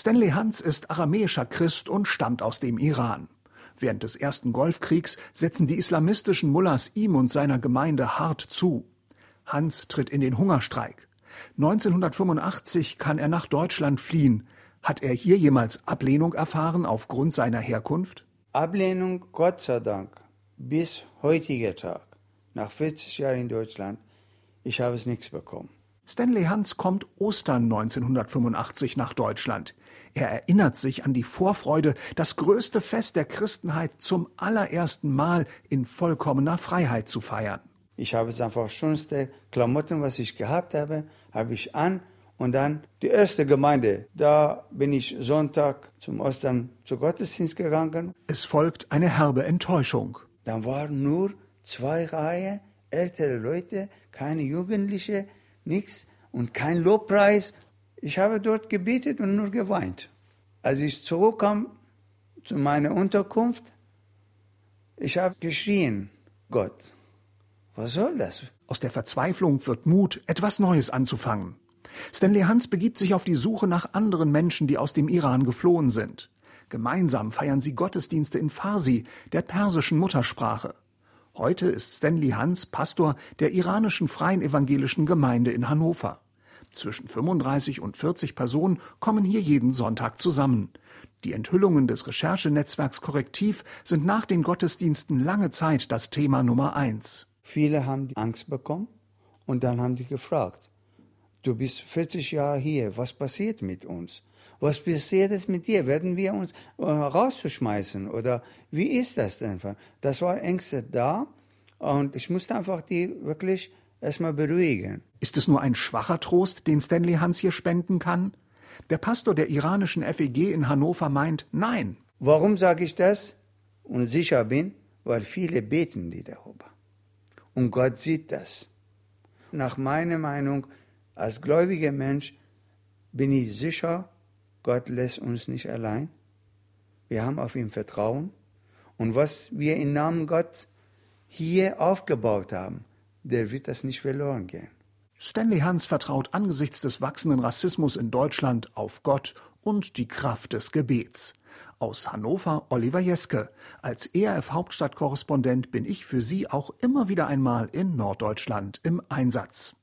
Stanley Hans ist aramäischer Christ und stammt aus dem Iran. Während des ersten Golfkriegs setzen die islamistischen Mullahs ihm und seiner Gemeinde hart zu. Hans tritt in den Hungerstreik. 1985 kann er nach Deutschland fliehen. Hat er hier jemals Ablehnung erfahren aufgrund seiner Herkunft? Ablehnung, Gott sei Dank, bis heutiger Tag, nach 40 Jahren in Deutschland, ich habe es nichts bekommen. Stanley Hans kommt Ostern 1985 nach Deutschland. Er erinnert sich an die Vorfreude, das größte Fest der Christenheit zum allerersten Mal in vollkommener Freiheit zu feiern. Ich habe es einfach schönste Klamotten, was ich gehabt habe, habe ich an und dann die erste Gemeinde. Da bin ich Sonntag zum Ostern zu Gottesdienst gegangen. Es folgt eine herbe Enttäuschung. Dann waren nur zwei Reihen ältere Leute, keine Jugendliche, nichts und kein Lobpreis. Ich habe dort gebetet und nur geweint. Als ich zurückkam zu meiner Unterkunft, ich habe geschrien, Gott, was soll das? Aus der Verzweiflung wird Mut, etwas Neues anzufangen. Stanley Hans begibt sich auf die Suche nach anderen Menschen, die aus dem Iran geflohen sind. Gemeinsam feiern sie Gottesdienste in Farsi, der persischen Muttersprache. Heute ist Stanley Hans Pastor der iranischen Freien Evangelischen Gemeinde in Hannover. Zwischen 35 und 40 Personen kommen hier jeden Sonntag zusammen. Die Enthüllungen des Recherchenetzwerks Korrektiv sind nach den Gottesdiensten lange Zeit das Thema Nummer eins. Viele haben Angst bekommen und dann haben die gefragt, du bist 40 Jahre hier, was passiert mit uns? Was passiert es mit dir? Werden wir uns äh, rauszuschmeißen? Oder wie ist das denn? Das war Ängste da und ich musste einfach die wirklich erstmal beruhigen. Ist es nur ein schwacher Trost, den Stanley Hans hier spenden kann? Der Pastor der iranischen FEG in Hannover meint, nein. Warum sage ich das? Und sicher bin, weil viele beten die darüber. Und Gott sieht das. Nach meiner Meinung, als gläubiger Mensch, bin ich sicher, Gott lässt uns nicht allein. Wir haben auf ihn Vertrauen. Und was wir im Namen Gott hier aufgebaut haben, der wird das nicht verloren gehen. Stanley Hans vertraut angesichts des wachsenden Rassismus in Deutschland auf Gott und die Kraft des Gebets. Aus Hannover Oliver Jeske. Als ERF Hauptstadtkorrespondent bin ich für Sie auch immer wieder einmal in Norddeutschland im Einsatz.